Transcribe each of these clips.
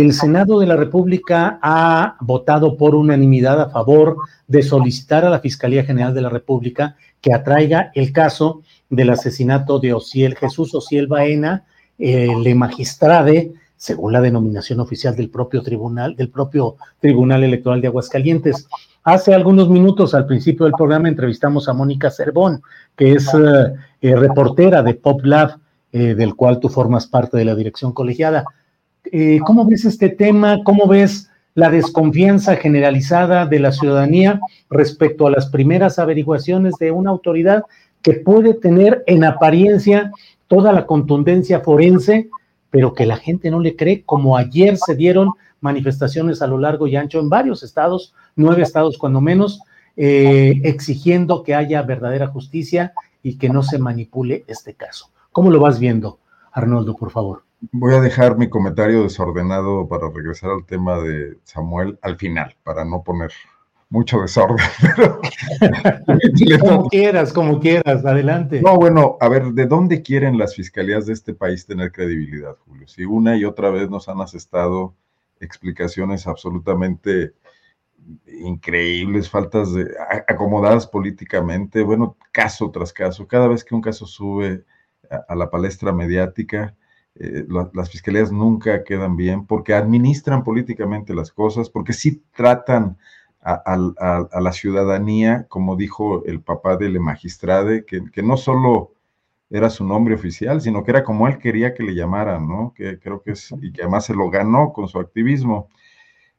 el Senado de la República ha votado por unanimidad a favor de solicitar a la Fiscalía General de la República que atraiga el caso del asesinato de Ociel, Jesús Ociel Baena, el magistrade, según la denominación oficial del propio tribunal, del propio Tribunal Electoral de Aguascalientes. Hace algunos minutos, al principio del programa, entrevistamos a Mónica Cervón, que es eh, eh, reportera de PopLab, eh, del cual tú formas parte de la dirección colegiada. Eh, ¿Cómo ves este tema? ¿Cómo ves la desconfianza generalizada de la ciudadanía respecto a las primeras averiguaciones de una autoridad que puede tener en apariencia toda la contundencia forense, pero que la gente no le cree, como ayer se dieron manifestaciones a lo largo y ancho en varios estados, nueve estados cuando menos, eh, exigiendo que haya verdadera justicia y que no se manipule este caso. ¿Cómo lo vas viendo, Arnoldo, por favor? Voy a dejar mi comentario desordenado para regresar al tema de Samuel al final, para no poner mucho desorden. como quieras, como quieras, adelante. No, bueno, a ver, ¿de dónde quieren las fiscalías de este país tener credibilidad, Julio? Si una y otra vez nos han asestado explicaciones absolutamente increíbles, faltas de acomodadas políticamente, bueno, caso tras caso, cada vez que un caso sube a, la palestra mediática, eh, las fiscalías nunca quedan bien porque administran políticamente las cosas, porque sí tratan a, la ciudadanía, como dijo el papá del magistrade, que, que, no solo era su nombre oficial, sino que era como él quería que le llamaran, ¿no? Que creo que es, y que además se lo ganó con su activismo.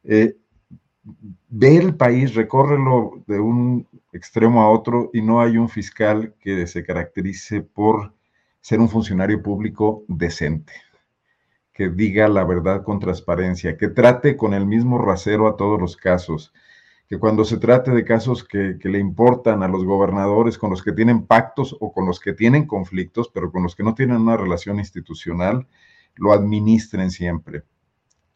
Eh, ve el país, recórrelo de un extremo a otro y no hay un fiscal que se caracterice por ser un funcionario público decente, que diga la verdad con transparencia, que trate con el mismo rasero a todos los casos, que cuando se trate de casos que, le importan a los gobernadores, con los que tienen pactos o con los que tienen conflictos, pero con los que no tienen una relación institucional, lo administren siempre.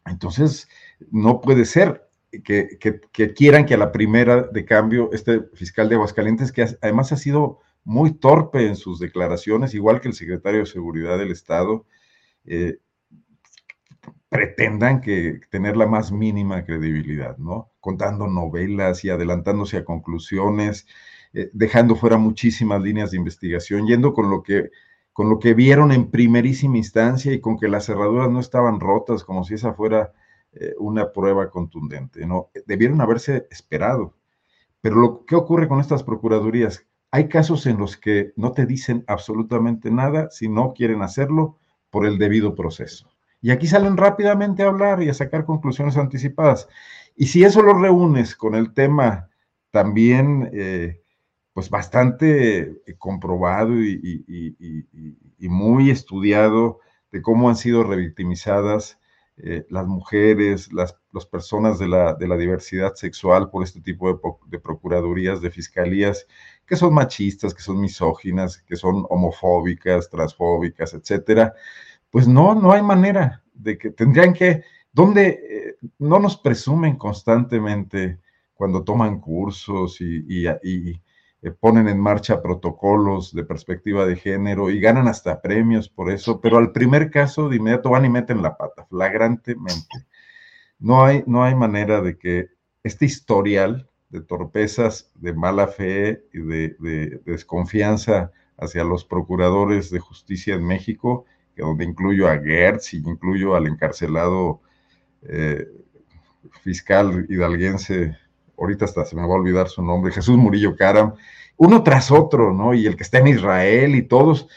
Entonces, no puede ser que, que, quieran que a la primera de cambio este fiscal de Aguascalientes, que además ha sido muy torpe en sus declaraciones, igual que el secretario de Seguridad del Estado, eh, pretendan que tener la más mínima credibilidad, ¿no? contando novelas y adelantándose a conclusiones, eh, dejando fuera muchísimas líneas de investigación, yendo con lo que con lo que vieron en primerísima instancia y con que las cerraduras no estaban rotas, como si esa fuera eh, una prueba contundente. ¿no? Debieron haberse esperado. Pero lo que ocurre con estas procuradurías, hay casos en los que no te dicen absolutamente nada si no quieren hacerlo por el debido proceso. Y aquí salen rápidamente a hablar y a sacar conclusiones anticipadas. Y si eso lo reúnes con el tema también, eh, pues bastante comprobado y, muy estudiado de cómo han sido revictimizadas eh, las mujeres, las, personas de la, diversidad sexual por este tipo de, de, procuradurías, de fiscalías, que son machistas, que son misóginas, que son homofóbicas, transfóbicas, etcétera, pues no, no hay manera de que tendrían que, donde eh, no nos presumen constantemente cuando toman cursos y, eh, ponen en marcha protocolos de perspectiva de género y ganan hasta premios por eso, pero al primer caso de inmediato van y meten la pata, flagrantemente. No hay, no hay manera de que este historial de torpezas, de mala fe y de desconfianza hacia los procuradores de justicia en México donde incluyo a Gertz y incluyo al encarcelado eh, fiscal hidalguense, ahorita hasta se me va a olvidar su nombre, Jesús Murillo Caram, uno tras otro, ¿no? Y el que está en Israel y todos,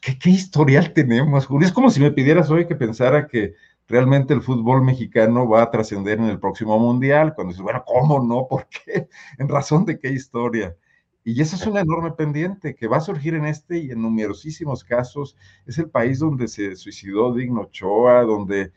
pues, ¿qué, historial tenemos, Julio? Es como si me pidieras hoy que pensara que realmente el fútbol mexicano va a trascender en el próximo mundial, cuando dices, bueno, ¿cómo no? ¿Por qué? ¿En razón de qué historia? Y eso es una enorme pendiente que va a surgir en este y en numerosísimos casos. Es el país donde se suicidó Digno Ochoa, donde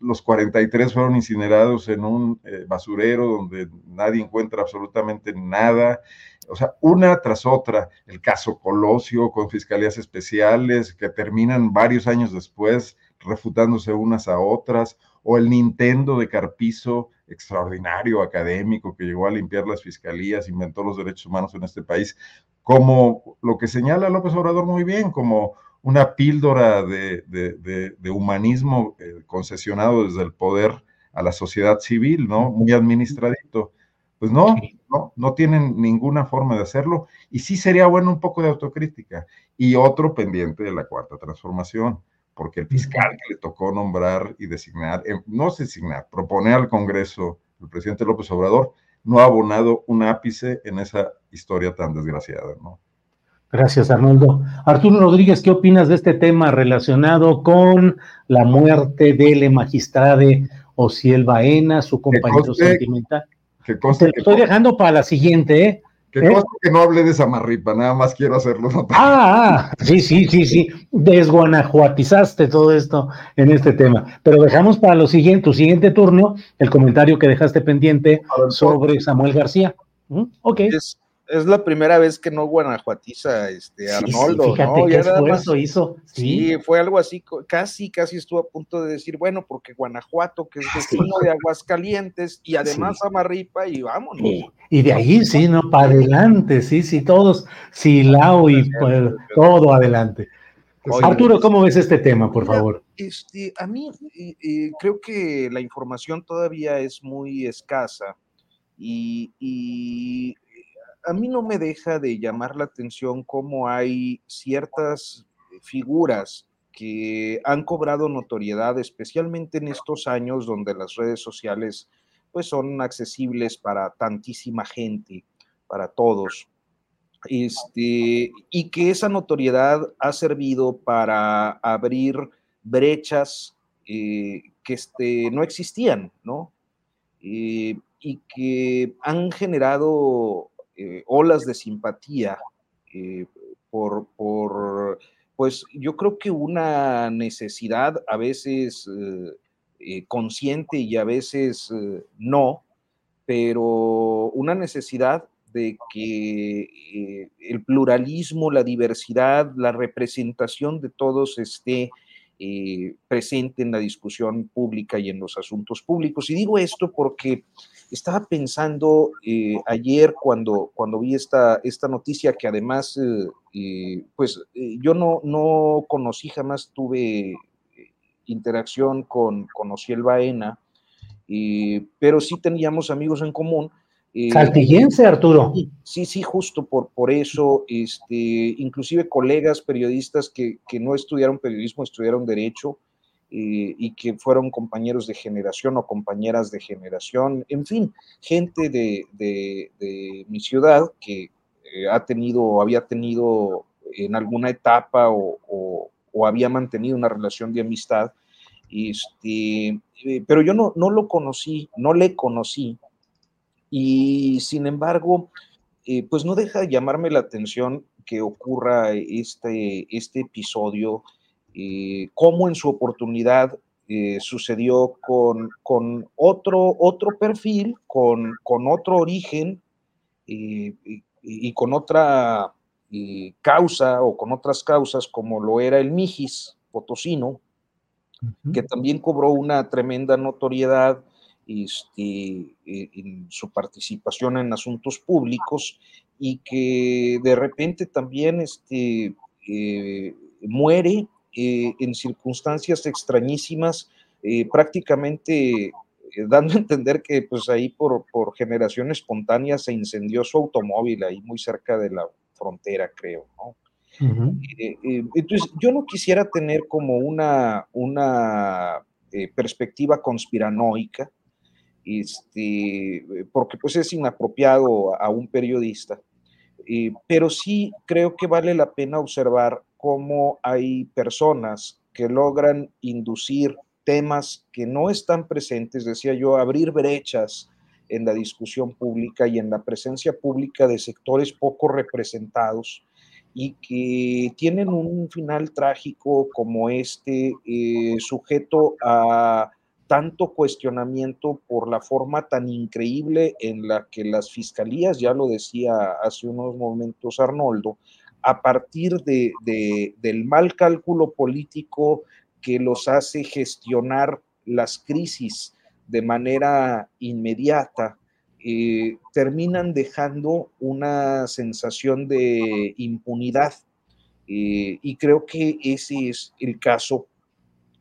los 43 fueron incinerados en un eh, basurero donde nadie encuentra absolutamente nada. O sea, una tras otra, el caso Colosio con fiscalías especiales que terminan varios años después refutándose unas a otras, o el Nintendo de Carpizo extraordinario académico que llegó a limpiar las fiscalías, inventó los derechos humanos en este país, como lo que señala López Obrador muy bien, como una píldora de, humanismo eh, concesionado desde el poder a la sociedad civil, ¿no? Muy administradito. Pues no, no, no tienen ninguna forma de hacerlo y sí sería bueno un poco de autocrítica y otro pendiente de la cuarta transformación porque el fiscal que le tocó nombrar y designar, eh, no designar, proponer al Congreso el presidente López Obrador, no ha abonado un ápice en esa historia tan desgraciada, ¿no? Gracias, Arnoldo. Arturo Rodríguez, ¿qué opinas de este tema relacionado con la muerte del magistrade Ociel Baena, su compañero sentimental? Que Te lo estoy dejando para la siguiente, ¿eh? Que, ¿Eh? que no hable de Samarripa, nada más quiero hacerlo notar. Ah, ah, sí, sí, sí, sí. Desguanajuatizaste todo esto en este tema. Pero dejamos para lo siguiente, tu siguiente turno, el comentario que dejaste pendiente sobre Samuel García. ¿Mm? Ok es la primera vez que no guanajuatiza este Arnoldo. Sí, fíjate qué esfuerzo hizo. ¿sí? fue algo así, casi, casi estuvo a punto de decir, bueno, porque Guanajuato, que es vecino de Aguascalientes, y además Amarripa, y vámonos. Y de ahí, sí, ¿no? Para adelante, sí, sí, todos, Silao y pues, todo adelante. Arturo, ¿cómo ves este tema, por favor? Este, a mí creo que la información todavía es muy escasa y a mí no me deja de llamar la atención cómo hay ciertas figuras que han cobrado notoriedad, especialmente en estos años donde las redes sociales pues son accesibles para tantísima gente, para todos. Este, y que esa notoriedad ha servido para abrir brechas eh, que este, no existían, ¿no? Eh, y que han generado eh, olas de simpatía eh, por, pues yo creo que una necesidad a veces eh, consciente y a veces no, pero una necesidad de que el pluralismo, la diversidad, la representación de todos esté presente en la discusión pública y en los asuntos públicos. Y digo esto porque estaba pensando eh, ayer cuando, cuando vi esta, esta noticia que además, eh, eh, pues yo no, no conocí, jamás tuve interacción con, con Ociel Baena, pero sí teníamos amigos en común. Saltillense, Arturo. Sí, sí, justo por, por eso, este, inclusive colegas periodistas que, que no estudiaron periodismo, estudiaron derecho, y que fueron compañeros de generación o compañeras de generación, en fin, gente de, de, mi ciudad que eh, ha tenido o había tenido en alguna etapa o, o, había mantenido una relación de amistad. Este, eh, pero yo no, no lo conocí, no le conocí, y sin embargo, eh, pues no deja de llamarme la atención que ocurra este, este episodio eh, como en su oportunidad eh, sucedió con, con, otro, otro perfil, con, con otro origen y, con otra causa o con otras causas como lo era el Mijis potosino, que también cobró una tremenda notoriedad este, en su participación en asuntos públicos y que de repente también este, muere eh, en circunstancias extrañísimas, eh, prácticamente eh, dando a entender que pues ahí por, por generación espontánea se incendió su automóvil ahí muy cerca de la frontera, creo, entonces, yo no quisiera tener como una, una perspectiva conspiranoica, este, porque pues es inapropiado a un periodista, pero sí creo que vale la pena observar cómo hay personas que logran inducir temas que no están presentes, decía yo, abrir brechas en la discusión pública y en la presencia pública de sectores poco representados y que tienen un final trágico como este, eh, sujeto a tanto cuestionamiento por la forma tan increíble en la que las fiscalías, ya lo decía hace unos momentos Arnoldo, a partir de, del mal cálculo político que los hace gestionar las crisis de manera inmediata, eh, terminan dejando una sensación de impunidad. Eh, y creo que ese es el caso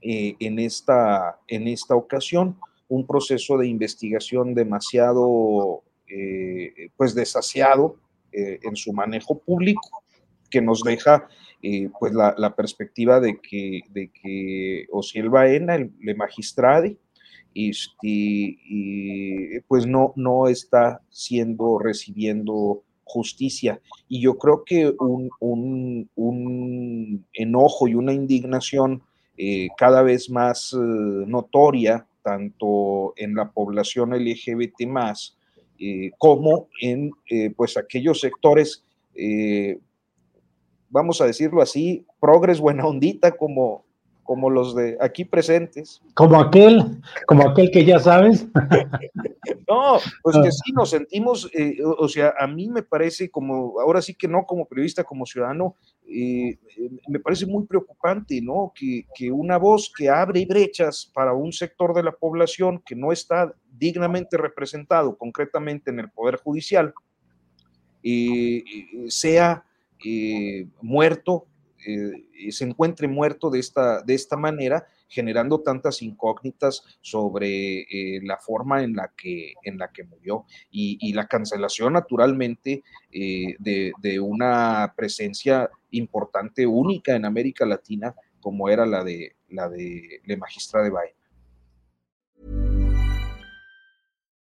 eh, en, esta, en esta ocasión, un proceso de investigación demasiado pues desasiado en su manejo público que nos deja eh, pues la, perspectiva de que, de que Osiel Baena, el, magistrade, este, pues no, no está siendo, recibiendo justicia. Y yo creo que un, enojo y una indignación eh, cada vez más eh, notoria, tanto en la población LGBT más, como en pues aquellos sectores vamos a decirlo así, progres buena ondita como, como los de aquí presentes. Como aquel, como aquel que ya sabes. no, pues que ah. sí nos sentimos, eh, o sea, a mí me parece como, ahora sí que no como periodista, como ciudadano, eh, eh, me parece muy preocupante, ¿no? Que, que, una voz que abre brechas para un sector de la población que no está dignamente representado concretamente en el Poder Judicial, sea muerto, se encuentre muerto de esta, de esta manera, generando tantas incógnitas sobre eh, la forma en la que, en la que murió y, la cancelación naturalmente de, de, una presencia importante, única en América Latina, como era la de la de la magistrada de Bay.